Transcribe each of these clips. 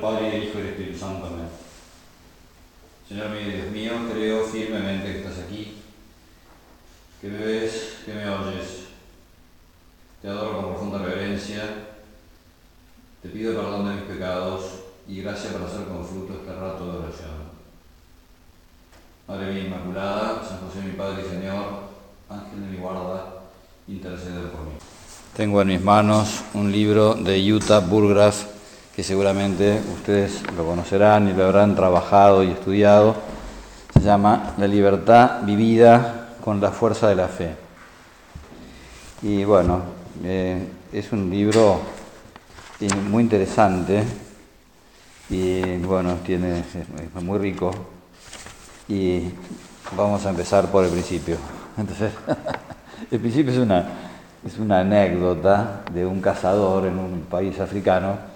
Padre, y Hijo y Espíritu Santo. Amén. Señor mío Dios mío, creo firmemente que estás aquí, que me ves, que me oyes. Te adoro con profunda reverencia. Te pido perdón de mis pecados y gracia para hacer con fruto este rato de oración. Madre mía Inmaculada, San José mi Padre y Señor, Ángel de mi guarda, intercede por mí. Tengo en mis manos un libro de Utah Burgraff que seguramente ustedes lo conocerán y lo habrán trabajado y estudiado. Se llama La libertad vivida con la fuerza de la fe. Y bueno, eh, es un libro muy interesante y bueno, tiene, es muy rico. Y vamos a empezar por el principio. Entonces, el principio es una, es una anécdota de un cazador en un país africano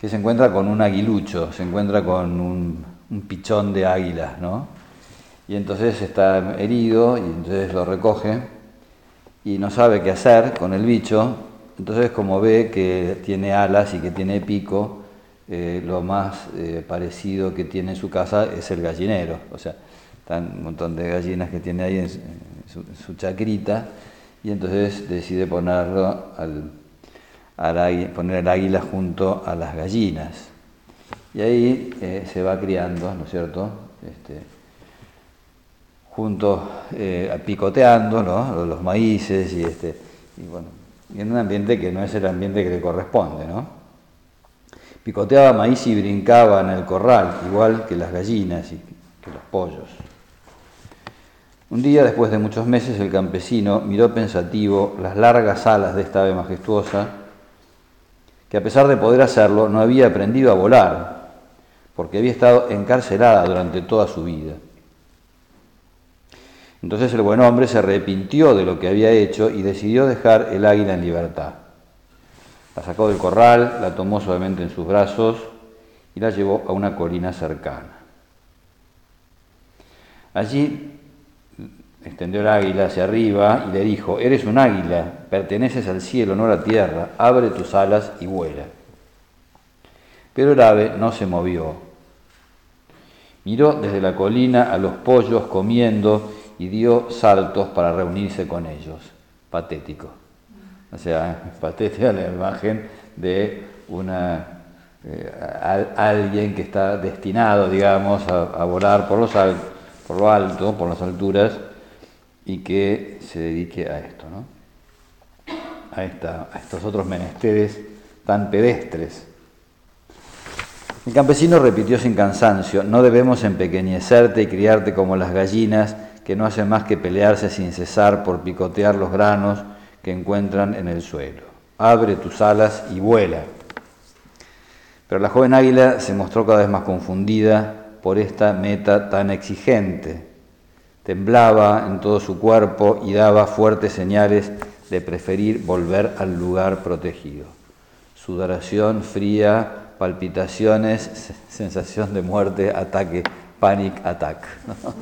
que se encuentra con un aguilucho, se encuentra con un, pichón de águila, ¿no? Y entonces está herido y entonces lo recoge y no sabe qué hacer con el bicho. Entonces como ve que tiene alas y que tiene pico, eh, lo más eh, parecido que tiene en su casa es el gallinero. O sea, están un montón de gallinas que tiene ahí en su chacrita y entonces decide ponerlo al, poner el águila junto a las gallinas. Y ahí eh, se va criando, ¿no es cierto? Este, junto, eh, picoteando los maíces y, este, bueno, en un ambiente que no es el ambiente que le corresponde. ¿no? Picoteaba maíz y brincaba en el corral, igual que las gallinas y que los pollos. Un día, después de muchos meses, el campesino miró pensativo las largas alas de esta ave majestuosa que a pesar de poder hacerlo no había aprendido a volar, porque había estado encarcelada durante toda su vida. Entonces el buen hombre se arrepintió de lo que había hecho y decidió dejar el águila en libertad. La sacó del corral, la tomó suavemente en sus brazos y la llevó a una colina cercana. Allí Extendió el águila hacia arriba y le dijo, eres un águila, perteneces al cielo, no a la tierra, abre tus alas y vuela. Pero el ave no se movió. Miró desde la colina a los pollos comiendo y dio saltos para reunirse con ellos. Patético. O sea, patética la imagen de una, eh, alguien que está destinado, digamos, a, volar por, los por lo alto, por las alturas, y que se dedique a esto, ¿no? a, esta, a estos otros menesteres tan pedestres. El campesino repitió sin cansancio, no debemos empequeñecerte y criarte como las gallinas que no hacen más que pelearse sin cesar por picotear los granos que encuentran en el suelo. Abre tus alas y vuela. Pero la joven águila se mostró cada vez más confundida por esta meta tan exigente Temblaba en todo su cuerpo y daba fuertes señales de preferir volver al lugar protegido. Sudoración fría, palpitaciones, sensación de muerte, ataque, panic attack.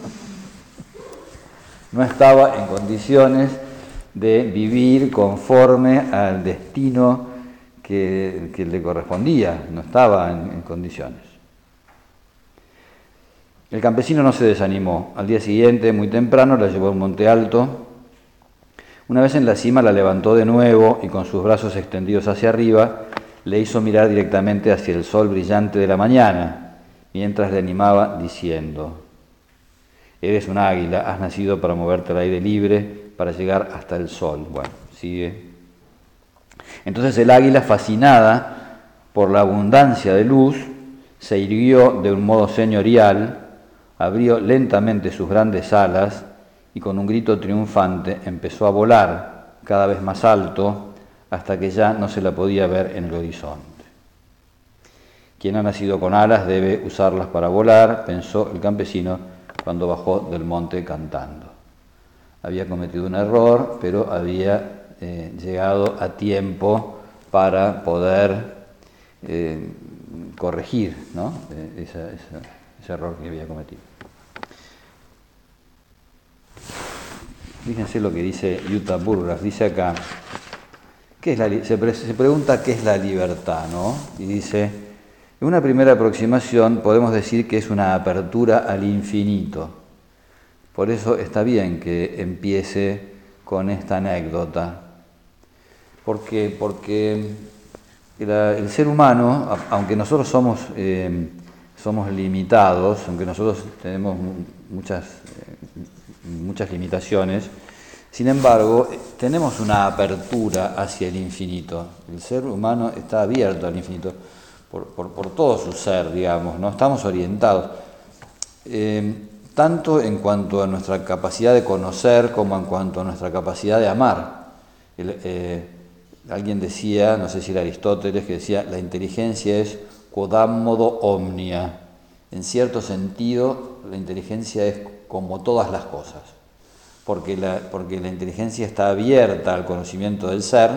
No estaba en condiciones de vivir conforme al destino que, le correspondía, no estaba en condiciones. El campesino no se desanimó. Al día siguiente, muy temprano, la llevó a un monte alto. Una vez en la cima la levantó de nuevo y con sus brazos extendidos hacia arriba le hizo mirar directamente hacia el sol brillante de la mañana, mientras le animaba diciendo, Eres un águila, has nacido para moverte al aire libre, para llegar hasta el sol. Bueno, sigue. Entonces el águila, fascinada por la abundancia de luz, se irguió de un modo señorial, abrió lentamente sus grandes alas y con un grito triunfante empezó a volar cada vez más alto hasta que ya no se la podía ver en el horizonte. Quien ha nacido con alas debe usarlas para volar, pensó el campesino cuando bajó del monte cantando. Había cometido un error, pero había eh, llegado a tiempo para poder eh, corregir eh, ese error que había cometido. Fíjense lo que dice Utah Burgras, dice acá, ¿qué es la, se, pregunta qué es la libertad, ¿no? Y dice, En una primera aproximación podemos decir que es una apertura al infinito. Por eso está bien que empiece con esta anécdota. Porque, porque el ser humano, aunque nosotros somos, eh, somos limitados, aunque nosotros tenemos muchas, eh, muchas limitaciones, sin embargo, tenemos una apertura hacia el infinito. El ser humano está abierto al infinito por, todo su ser, digamos, ¿no? Estamos orientados, eh, tanto en cuanto a nuestra capacidad de conocer como en cuanto a nuestra capacidad de amar. Eh, alguien decía, no sé si era Aristóteles, que decía, la inteligencia es modo omnia. En cierto sentido, la inteligencia es como todas las cosas, porque la, porque la inteligencia está abierta al conocimiento del ser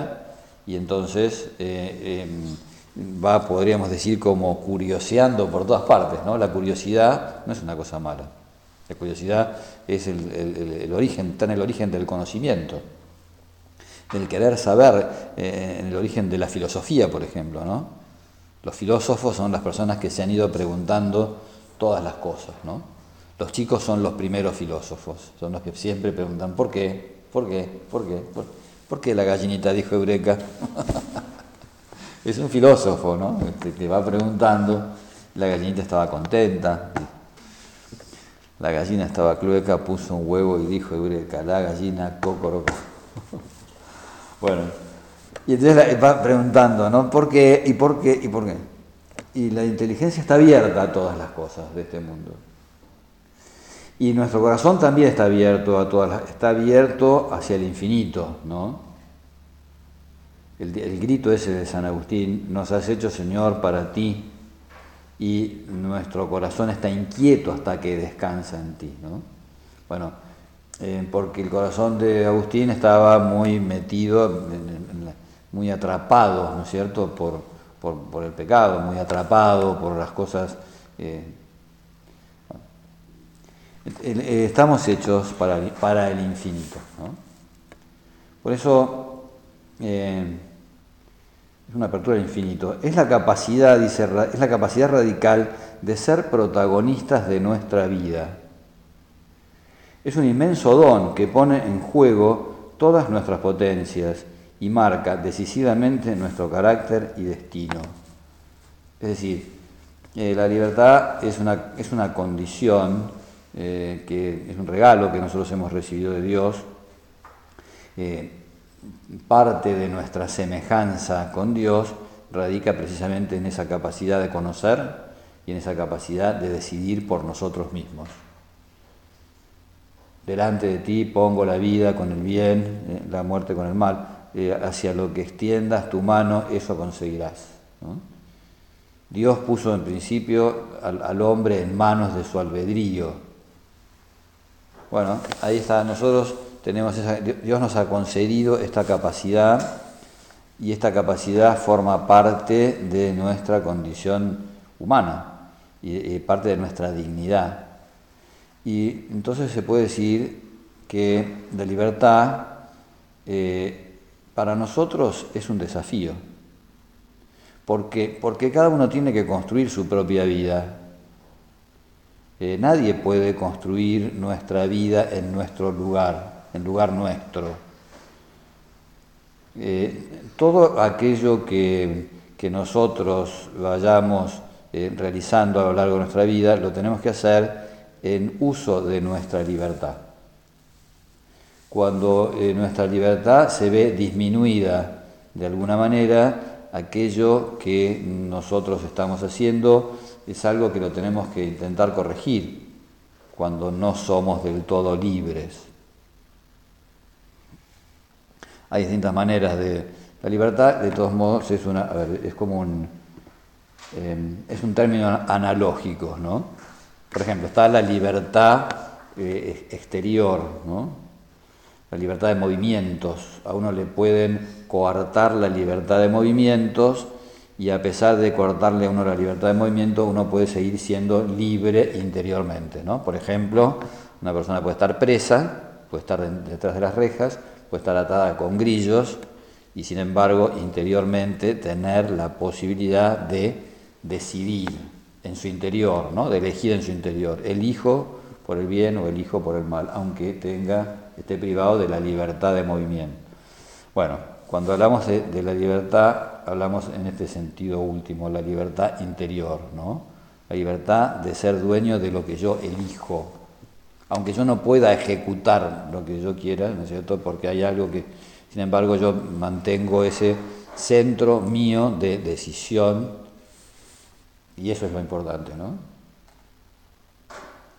y entonces... Eh, em, va, podríamos decir, como curioseando por todas partes. ¿no? La curiosidad no es una cosa mala. La curiosidad es el, origen, está en el origen del conocimiento, del querer saber, eh, en el origen de la filosofía, por ejemplo. ¿no? Los filósofos son las personas que se han ido preguntando todas las cosas. ¿no? Los chicos son los primeros filósofos, son los que siempre preguntan ¿por qué? ¿Por qué? ¿Por qué? ¿Por, ¿por qué la gallinita dijo Eureka? es un filósofo, ¿no? Este, que va preguntando, la gallinita estaba contenta, la gallina estaba clueca, puso un huevo y dijo, Eureka, la gallina, cocoroco. bueno, y entonces va preguntando, ¿no? ¿Por qué? ¿Y por qué? ¿Y por qué? Y la inteligencia está abierta a todas las cosas de este mundo. Y nuestro corazón también está abierto a todas las, está abierto hacia el infinito, ¿no? el, grito ese de San Agustín, nos has hecho Señor para ti y nuestro corazón está inquieto hasta que descansa en ti. ¿no? Bueno, eh, porque el corazón de Agustín estaba muy metido, muy atrapado, ¿no es cierto?, por, por, el pecado, muy atrapado por las cosas. Eh, estamos hechos para, para el infinito. Por eso, es una apertura al infinito, es la capacidad, dice, es la capacidad radical de ser protagonistas de nuestra vida. Es un inmenso don que pone en juego todas nuestras potencias y marca decisivamente nuestro carácter y destino. Es decir, eh, la libertad es una, es una condición, eh, que es un regalo que nosotros hemos recibido de Dios. Eh, parte de nuestra semejanza con Dios radica precisamente en esa capacidad de conocer y en esa capacidad de decidir por nosotros mismos. Delante de ti pongo la vida con el bien, eh, la muerte con el mal, hacia lo que extiendas tu mano, eso conseguirás. Dios puso en principio al, al hombre en manos de su albedrío. Bueno, ahí está, nosotros tenemos Dios nos ha concedido esta capacidad y esta capacidad forma parte de nuestra condición humana y, parte de nuestra dignidad. Y entonces se puede decir que la libertad eh, para nosotros es un desafío, porque, porque cada uno tiene que construir su propia vida. Nadie puede construir nuestra vida en nuestro lugar en lugar nuestro. Eh, todo aquello que, nosotros vayamos eh, realizando a lo largo de nuestra vida lo tenemos que hacer en uso de nuestra libertad. Cuando eh, nuestra libertad se ve disminuida de alguna manera, aquello que nosotros estamos haciendo es algo que lo tenemos que intentar corregir cuando no somos del todo libres. Hay distintas maneras de... La libertad, de todos modos, es, una, es como un... Em, es un término analógico, ¿no? Por ejemplo, está la libertad eh, exterior. La libertad de movimientos. A uno le pueden coartar la libertad de movimientos y a pesar de cortarle uno la libertad de movimiento, uno puede seguir siendo libre interiormente, ¿no? Por ejemplo, una persona puede estar presa, puede estar detrás de las rejas, puede estar atada con grillos y sin embargo interiormente tener la posibilidad de decidir en su interior, ¿no? de elegir en su interior. Elijo por el bien o elijo por el mal, aunque tenga, esté privado de la libertad de movimiento. Bueno, cuando hablamos de, la hablamos en este sentido último, la libertad interior, ¿no? La libertad de ser dueño de lo que yo elijo, aunque yo no pueda ejecutar lo que yo quiera, ¿no es cierto? Porque hay algo que, sin embargo, yo mantengo ese centro mío de decisión y eso es lo importante, ¿no?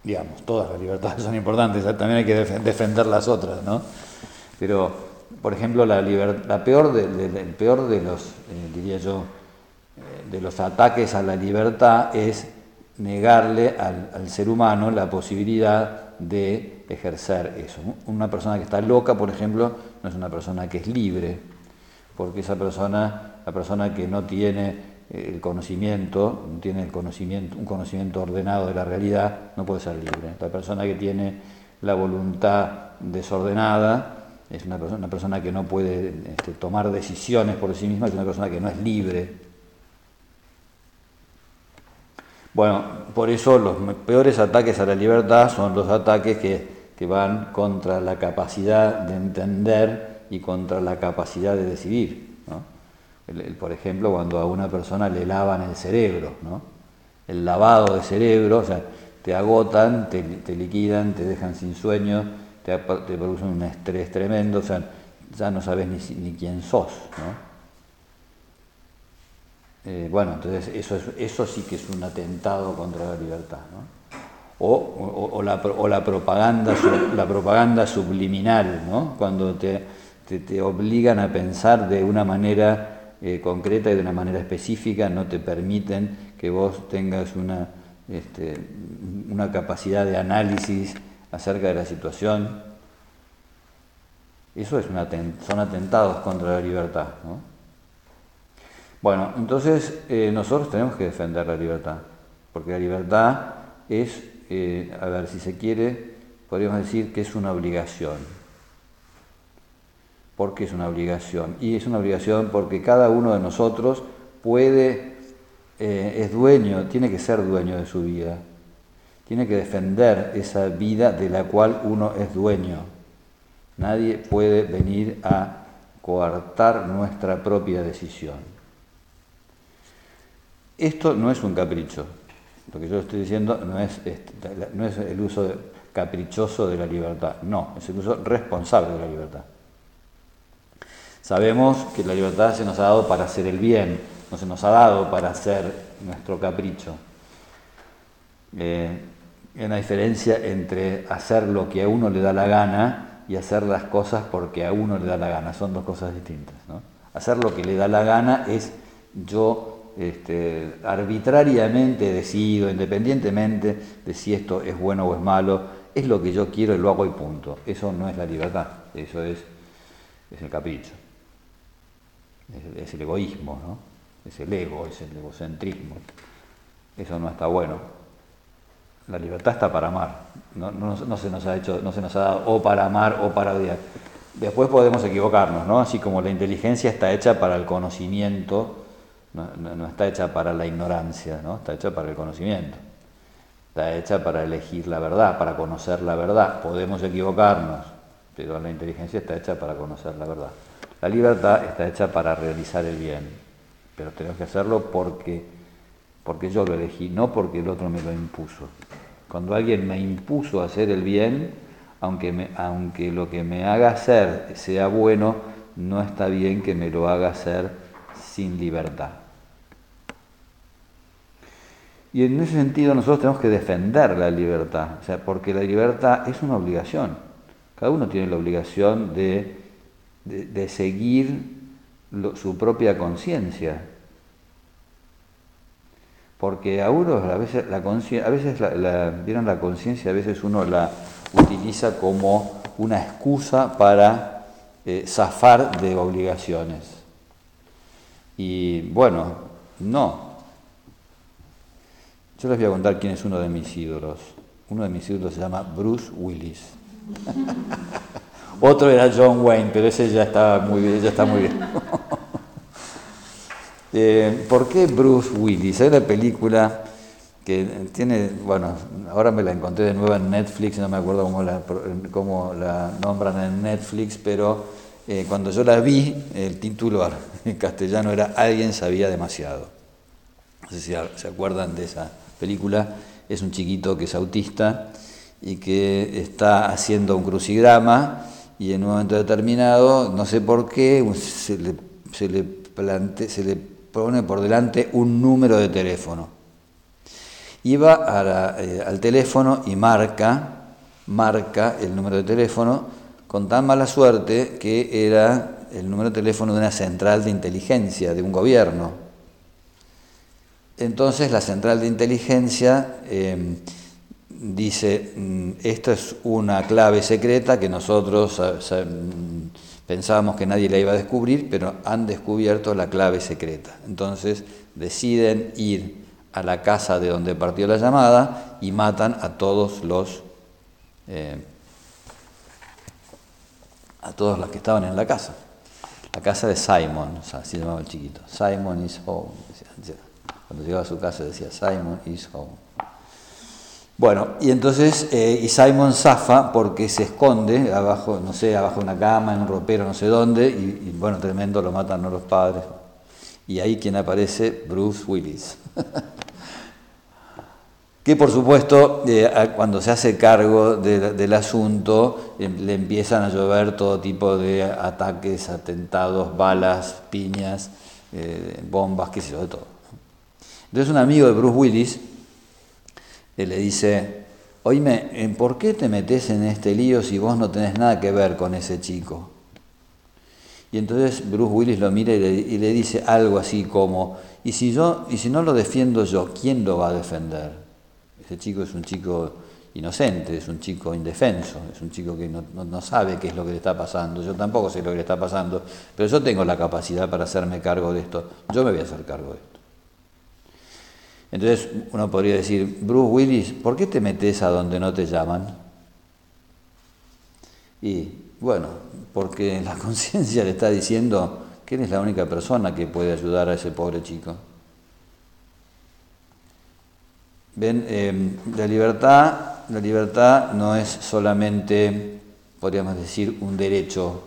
Digamos, todas las libertades son importantes, también hay que defender las otras, ¿no? Pero, por ejemplo, la, la peor de, el peor de los, eh, diría yo, eh, de los ataques a la libertad es negarle al, ser humano la posibilidad de ejercer eso. Una persona que está loca, por ejemplo, no es una persona que es libre, porque esa persona, la persona que no tiene el conocimiento, no tiene el conocimiento, un conocimiento ordenado de la realidad, no puede ser libre. La persona que tiene la voluntad desordenada es una persona, una persona que no puede este, tomar decisiones por sí misma, es una persona que no es libre. Bueno, por eso los peores ataques a la libertad son los ataques que, que van contra la capacidad de entender y contra la capacidad de decidir por ejemplo, cuando a una persona le lavan el cerebro, ¿no? el lavado de cerebro, o sea, te agotan, te, liquidan, te dejan sin sueño, te, producen un estrés tremendo, o sea, ya no sabes ni, ni quién sos. ¿no? Eh, bueno, entonces eso, eso sí que es un atentado contra la libertad. ¿no? O, la, la, propaganda, la propaganda subliminal, ¿no? cuando te, te obligan a pensar de una manera eh, concreta y de una manera específica, no te permiten que vos tengas una, este, una capacidad de análisis acerca de la situación. Eso es son atentados contra la libertad. Bueno, entonces eh, nosotros tenemos que defender la libertad, porque la libertad es, eh, a ver, si se quiere, podríamos decir que es una obligación porque es una obligación. Y es una obligación porque cada uno de nosotros puede, eh, es dueño, tiene que ser dueño de su vida. Tiene que defender esa vida de la cual uno es dueño. Nadie puede venir a coartar nuestra propia decisión. Esto no es un capricho. Lo que yo estoy diciendo no es, este, el uso caprichoso de la libertad, no, es el uso responsable de la libertad. Sabemos que la libertad se nos ha dado para hacer el bien, no se nos ha dado para hacer nuestro capricho. Eh, una diferencia entre hacer lo que a uno le da la gana y hacer las cosas porque a uno le da la gana, son dos cosas distintas. Hacer lo que le da la gana es yo este, arbitrariamente decido, independientemente de si esto es bueno o es malo, es lo que yo quiero y lo hago y punto. Eso no es la libertad, eso es, es el capricho es, el egoísmo, ¿no? es el ego, es el egocentrismo. Eso no está bueno. La libertad está para amar, no, se nos ha hecho, no se nos ha dado o para amar o para odiar. Después podemos equivocarnos, ¿no? Así como la inteligencia está hecha para el conocimiento, no, está hecha para la ignorancia, ¿no? Está hecha para el conocimiento. Está hecha para elegir la verdad, para conocer la verdad. Podemos equivocarnos, pero la inteligencia está hecha para conocer la verdad. La libertad está hecha para realizar el bien, pero tenemos que hacerlo porque, porque yo lo elegí, no porque el otro me lo impuso. Cuando alguien me impuso hacer el bien, aunque, aunque lo que me haga hacer sea bueno, no está bien que me lo haga hacer sin libertad. Y en ese sentido nosotros tenemos que defender la libertad, o sea, porque la libertad es una obligación. Cada uno tiene la obligación de de, seguir su propia conciencia. Porque a uno a veces la conciencia, a veces la, ¿vieron la conciencia? A veces uno la utiliza como una excusa para eh, zafar de obligaciones. Y bueno, no. Yo les voy a contar quién es uno de mis ídolos. Uno de mis ídolos se llama Bruce Willis. Otro era John Wayne, pero ese ya está muy bien, ya está muy bien. Eh, ¿Por qué Bruce Willis? Hay una película que tiene, bueno, ahora me la encontré de nuevo en Netflix, no me acuerdo cómo la, cómo la nombran en Netflix, pero eh, cuando yo la vi, el título en castellano era Alguien sabía demasiado. No sé si se acuerdan de esa película. Es un chiquito que es autista y que está haciendo un crucigrama y en un momento determinado, no sé por qué, se le, se le, se le pone por delante un número de teléfono. Iba eh, al teléfono y marca, marca el número de teléfono con tan mala suerte que era el número de teléfono de una central de inteligencia de un gobierno. Entonces la central de inteligencia eh, dice, mm, esto es una clave secreta que nosotros mm, pensábamos que nadie la iba a descubrir, pero han descubierto la clave secreta. Entonces deciden ir a la casa de donde partió la llamada y matan a todos los eh, a todos los que estaban en la casa. La casa de Simon, así llamaba el chiquito. Simon is home. Cuando llegaba a su casa decía Simon is home. Bueno, y entonces, eh, y Simon zafa porque se esconde abajo, no sé, abajo de una cama, en un ropero, no sé dónde, y, bueno, tremendo, lo matan los padres. Y ahí quien aparece, Bruce Willis. que por supuesto, eh, cuando se hace cargo del asunto, eh, le empiezan a llover todo tipo de ataques, atentados, balas, piñas, bombas, qué sé yo, de todo. Entonces un amigo de Bruce Willis, él le dice, oíme, ¿por qué te metes en este lío si vos no tenés nada que ver con ese chico? Y entonces Bruce Willis lo mira y le, dice algo así como, ¿y si, yo, y si no lo defiendo yo, ¿quién lo va a defender? Ese chico es un chico inocente, es un chico indefenso, es un chico que no, no, sabe qué es lo que le está pasando, yo tampoco sé lo que le está pasando, pero yo tengo la capacidad para hacerme cargo de esto, yo me voy a hacer cargo de esto. Entonces uno podría decir, Bruce Willis, ¿por qué te metes a donde no te llaman? Y bueno, porque la conciencia le está diciendo que eres la única persona que puede ayudar a ese pobre chico. Ven, em, la libertad, la libertad no es solamente, podríamos decir, un derecho,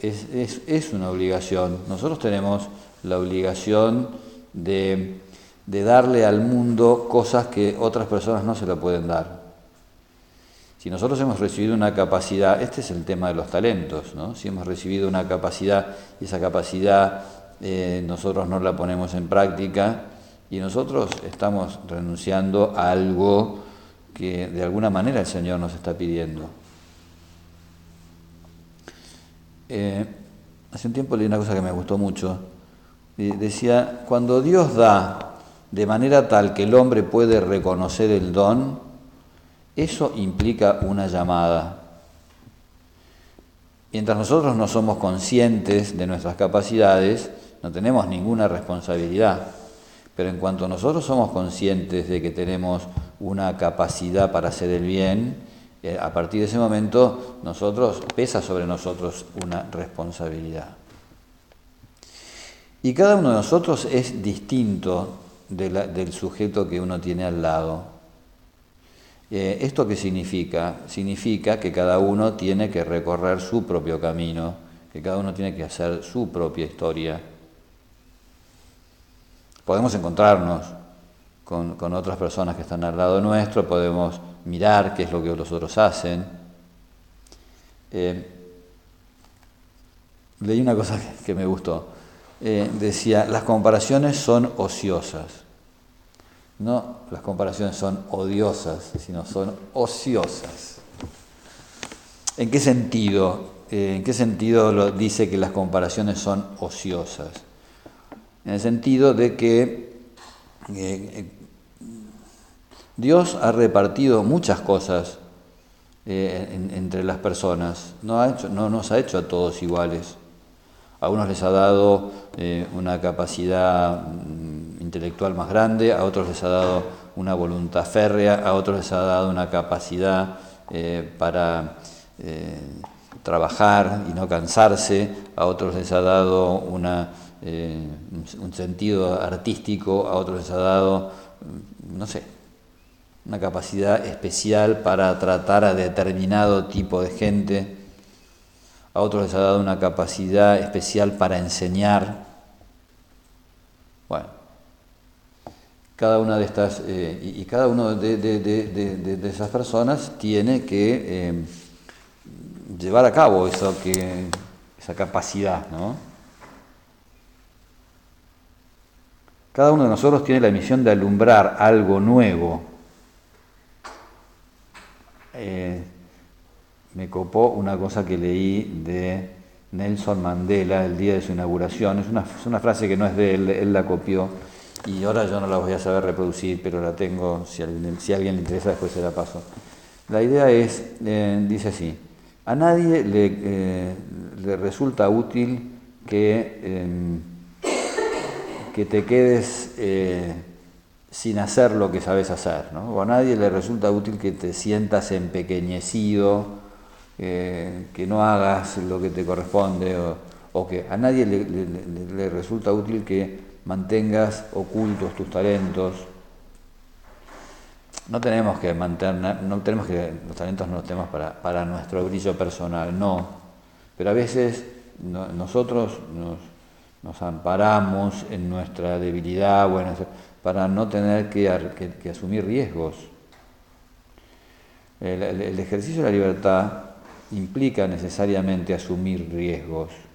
es, es una obligación. Nosotros tenemos la obligación de de darle al mundo cosas que otras personas no se la pueden dar. Si nosotros hemos recibido una capacidad, este es el tema de los talentos, ¿no? si hemos recibido una capacidad y esa capacidad eh, nosotros no la ponemos en práctica y nosotros estamos renunciando a algo que de alguna manera el Señor nos está pidiendo. Eh, hace un tiempo leí una cosa que me gustó mucho. Decía, cuando Dios da de manera tal que el hombre puede reconocer el don, eso implica una llamada. Mientras nosotros no somos conscientes de nuestras capacidades, no tenemos ninguna responsabilidad. Pero en cuanto nosotros somos conscientes de que tenemos una capacidad para hacer el bien, eh, a partir de ese momento nosotros pesa sobre nosotros una responsabilidad. Y cada uno de nosotros es distinto del sujeto que uno tiene al lado. Eh, ¿Esto qué significa? Significa que cada uno tiene que recorrer su propio camino, que cada uno tiene que hacer su propia historia. Podemos encontrarnos con, otras personas que están al lado nuestro, podemos mirar qué es lo que los otros hacen. Eh, leí una cosa que me gustó. Eh, decía, las comparaciones son ociosas. No las comparaciones son odiosas, sino son ociosas. ¿En qué sentido? Eh, ¿En qué sentido dice que las comparaciones son ociosas? En el sentido de que eh, Dios ha repartido muchas cosas entre las personas, no, ha no nos ha hecho a todos iguales. A unos les ha dado eh, una capacidad mm, intelectual más grande, a otros les ha dado una voluntad férrea, a otros les ha dado una capacidad eh, para eh, trabajar y no cansarse, a otros les ha dado una un sentido artístico, a otros les ha dado, mm, no sé, una capacidad especial para tratar a determinado tipo de gente, a otros les ha dado una capacidad especial para enseñar. Bueno, cada una de estas, eh, y, cada una de, esas personas tiene que eh, llevar a cabo eso que, esa capacidad, ¿no? Cada uno de nosotros tiene la misión de alumbrar algo nuevo. Eh, me copó una cosa que leí de Nelson Mandela el día de su inauguración. Es una, frase que no es de él, él la copió y ahora yo no la voy a saber reproducir, pero la tengo, si a alguien, le interesa después se la paso. La idea es, eh, dice así, a nadie le, eh, le resulta útil que, em, que te quedes eh, sin hacer lo que sabes hacer, ¿no? o a nadie le resulta útil que te sientas empequeñecido, que no hagas lo que te corresponde, o, que a nadie le resulta útil que mantengas ocultos tus talentos. No tenemos que mantener, no tenemos que los talentos no los tenemos para, nuestro brillo personal, no. Pero a veces nosotros nos, amparamos en nuestra debilidad bueno, para no tener que, asumir riesgos. el ejercicio de la libertad implica necesariamente asumir riesgos.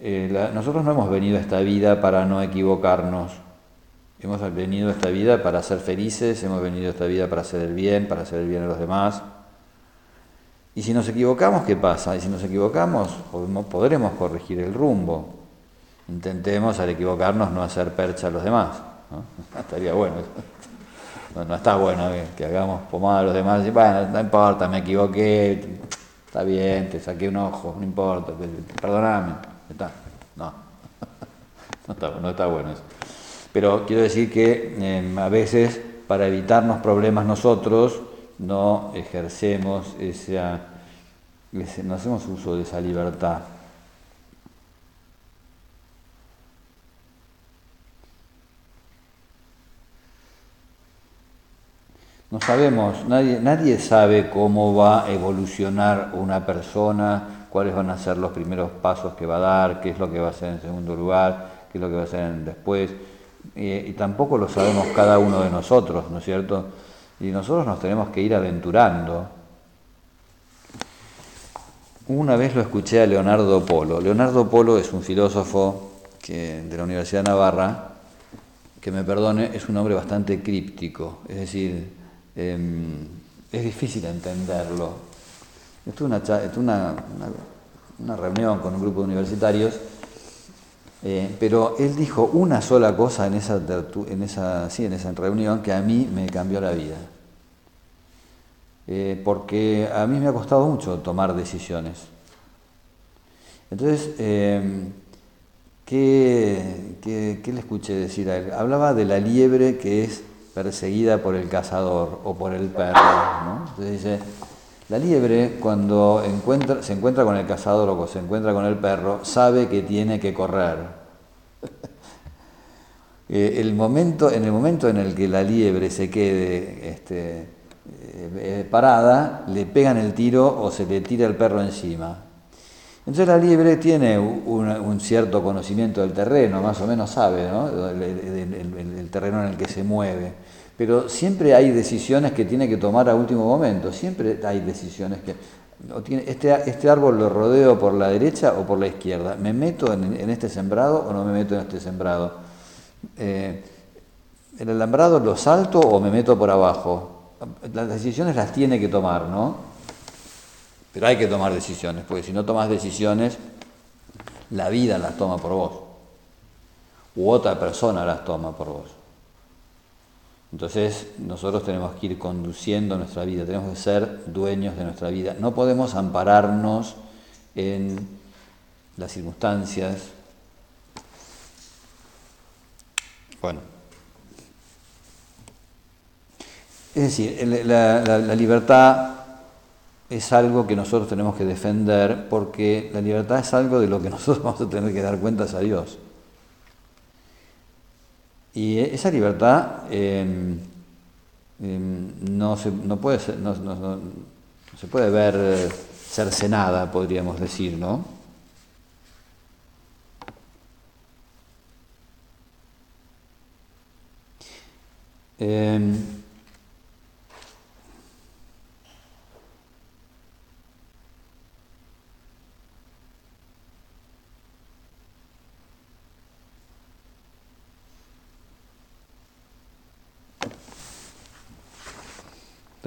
Eh, nosotros no hemos venido a esta vida para no equivocarnos. Hemos venido a esta vida para ser felices, hemos venido a esta vida para hacer el bien, para hacer el bien a los demás. Y si nos equivocamos, ¿qué pasa? Y si nos equivocamos, podremos corregir el rumbo. Intentemos al equivocarnos no hacer percha a los demás. Estaría bueno. No, está bueno que, hagamos pomada a los demás y bueno, no importa, me equivoqué, está bien, te saqué un ojo, no importa, perdóname. No, no está, bueno eso. Pero quiero decir que em, a veces para evitarnos problemas nosotros no ejercemos esa, no hacemos uso de esa libertad. No sabemos, nadie, nadie sabe cómo va a evolucionar una persona, cuáles van a ser los primeros pasos que va a dar, qué es lo que va a hacer en segundo lugar, qué es lo que va a hacer después. y tampoco lo sabemos cada uno de nosotros, ¿no es cierto? Y nosotros nos tenemos que ir aventurando. Una vez lo escuché a Leonardo Polo. Leonardo Polo es un filósofo de la Universidad de Navarra, que me perdone, es un hombre bastante críptico, es decir, em, es difícil entenderlo. Estuve una, una, reunión con un grupo de universitarios, eh, pero él dijo una sola cosa en esa, en, esa, sí, en esa reunión que a mí me cambió la vida. Eh, porque a mí me ha costado mucho tomar decisiones. Entonces, eh, ¿qué, qué, le escuché decir a él? Hablaba de la liebre que es perseguida por el cazador o por el perro. ¿no? Entonces dice, la liebre, cuando se encuentra con el cazador o se encuentra con el perro, sabe que tiene que correr. Eh, el momento, en el momento en el que la liebre se quede este, eh, parada, le pegan el tiro o se le tira el perro encima. Entonces la liebre tiene un, cierto conocimiento del terreno, más o menos sabe el terreno en el que se mueve. Pero siempre hay decisiones que tiene que tomar a último momento, siempre hay decisiones que... Este, este árbol lo rodeo por la derecha o por la izquierda. ¿Me meto en, este sembrado o no me meto en este sembrado? Eh, ¿El alambrado lo salto o me meto por abajo? Las decisiones las tiene que tomar, ¿no? Pero hay que tomar decisiones, porque si no tomas decisiones, la vida las toma por vos. U otra persona las toma por vos. Entonces nosotros tenemos que ir conduciendo nuestra vida, tenemos que ser dueños de nuestra vida. No podemos ampararnos en las circunstancias. Bueno. Es decir, la, libertad es algo que nosotros tenemos que defender porque la libertad es algo de lo que nosotros vamos a tener que dar cuentas a Dios. Y esa libertad em, em, no, se, no, puede se puede ver cercenada, podríamos decir, ¿no? Em,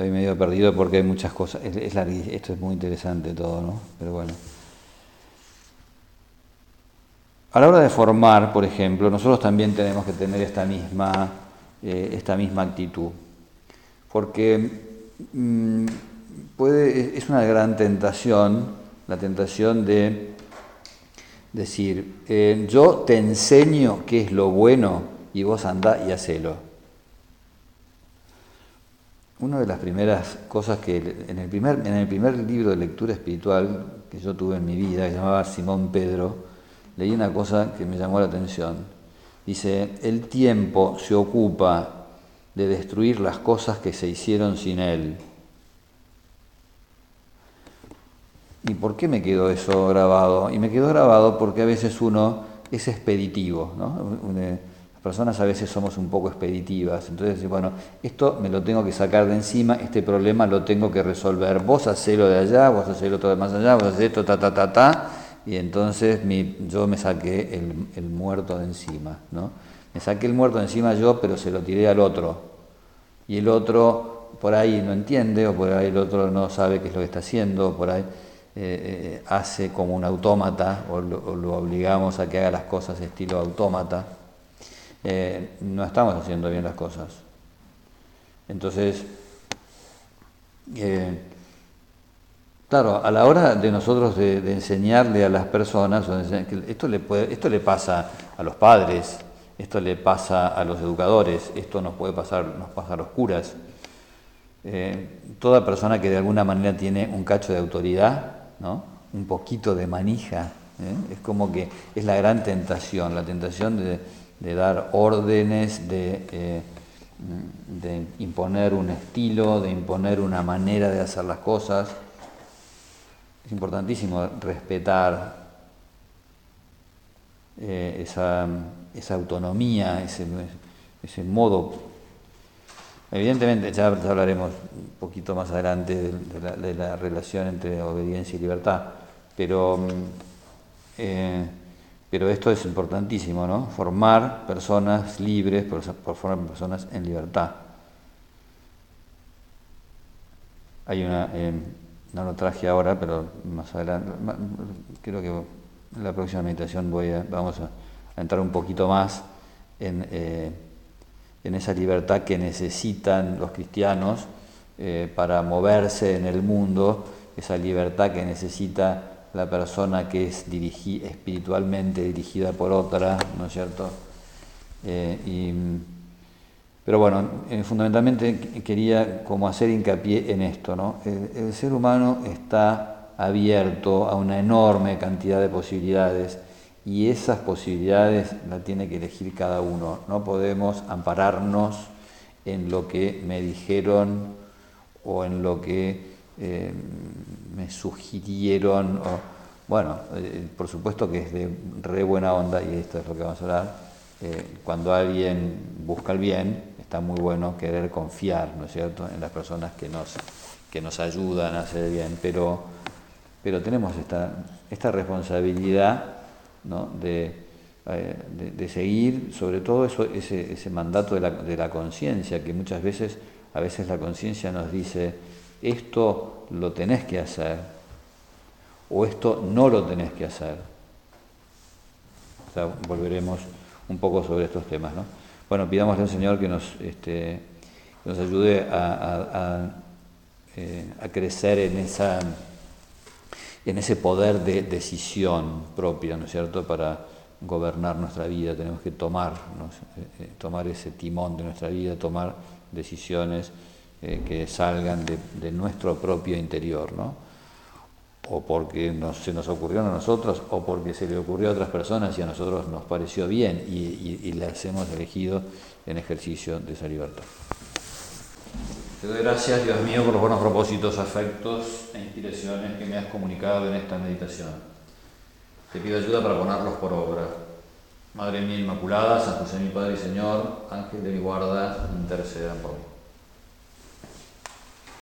estoy medio perdido porque hay muchas cosas. Es, esto es muy interesante todo, ¿no? Pero bueno. A la hora de formar, por ejemplo, nosotros también tenemos que tener esta misma eh, esta misma actitud. Porque mm, es una gran tentación, la tentación de decir, eh, yo te enseño qué es lo bueno y vos andá y hacelo. Una de las primeras cosas que en el primer, en el primer libro de lectura espiritual que yo tuve en mi vida, que se llamaba Simón Pedro, leí una cosa que me llamó la atención Dice, el tiempo se ocupa de destruir las cosas que se hicieron sin él. ¿Y por qué me quedó eso grabado? Y me quedó grabado porque a veces uno es expeditivo, ¿no? Personas a veces somos un poco expeditivas, entonces, bueno, esto me lo tengo que sacar de encima, este problema lo tengo que resolver. Vos hacelo de allá, vos hacelo todo de más allá, vos hacés esto, ta, ta, ta, ta, y entonces yo me saqué el, muerto de encima, ¿no? Me saqué el muerto de encima yo, pero se lo tiré al otro. Y el otro por ahí no entiende, o por ahí el otro no sabe qué es lo que está haciendo, o por ahí eh, eh, hace como un autómata, o lo, obligamos a que haga las cosas estilo autómata. Eh, no estamos haciendo bien las cosas. Entonces, Claro, a la hora de nosotros de, enseñarle a las personas, esto le, esto le pasa a los padres, esto le pasa a los educadores, esto nos puede pasar, nos pasa a los curas. Eh, toda persona que de alguna manera tiene un cacho de autoridad, ¿no? un poquito de manija, ¿eh? es como que es la gran tentación, la tentación de, dar órdenes, de, eh, de imponer un estilo, de imponer una manera de hacer las cosas. Es importantísimo respetar eh, esa, autonomía, ese, modo. Evidentemente, ya, hablaremos un poquito más adelante de, la, relación entre obediencia y libertad, pero, eh, pero esto es importantísimo, ¿no? Formar personas libres, por formar personas en libertad. Hay una. Eh, no lo traje ahora, pero más adelante, creo que en la próxima meditación voy vamos a, entrar un poquito más en, eh, en, esa libertad que necesitan los cristianos eh, para moverse en el mundo, esa libertad que necesita la persona que es espiritualmente dirigida por otra, ¿no es cierto? Eh, pero bueno, eh, fundamentalmente quería como hacer hincapié en esto, ¿no? El, ser humano está abierto a una enorme cantidad de posibilidades y esas posibilidades las tiene que elegir cada uno. No podemos ampararnos en lo que me dijeron o en lo que eh, me sugirieron. Bueno, eh, por supuesto que es de re buena onda, y esto es lo que vamos a hablar, cuando alguien busca el bien, está muy bueno querer confiar, ¿no es cierto?, en las personas que nos, que nos ayudan a hacer bien, pero, pero tenemos esta, esta responsabilidad ¿no? de, eh, de, seguir, sobre todo eso, ese, ese mandato de la, de la conciencia, que muchas veces, a veces la conciencia nos dice, esto lo tenés que hacer, o esto no lo tenés que hacer. O sea, volveremos un poco sobre estos temas, ¿no? Bueno, pidámosle al Señor que nos, este, nos ayude eh, a, crecer en, esa, en ese poder de decisión propia, ¿no es cierto?, para gobernar nuestra vida. Tenemos que tomar, eh, eh, tomar ese timón de nuestra vida, tomar decisiones eh, que salgan de, nuestro propio interior, ¿no? o porque se nos ocurrió a nosotros, o porque se le ocurrió a otras personas y a nosotros nos pareció bien y, y las hemos elegido en ejercicio de esa libertad. Te doy gracias, Dios mío, por los buenos propósitos, afectos e inspiraciones que me has comunicado en esta meditación. Te pido ayuda para ponerlos por obra. Madre mía Inmaculada, San José mi Padre y Señor, Ángel de mi guarda, intercedan por mí.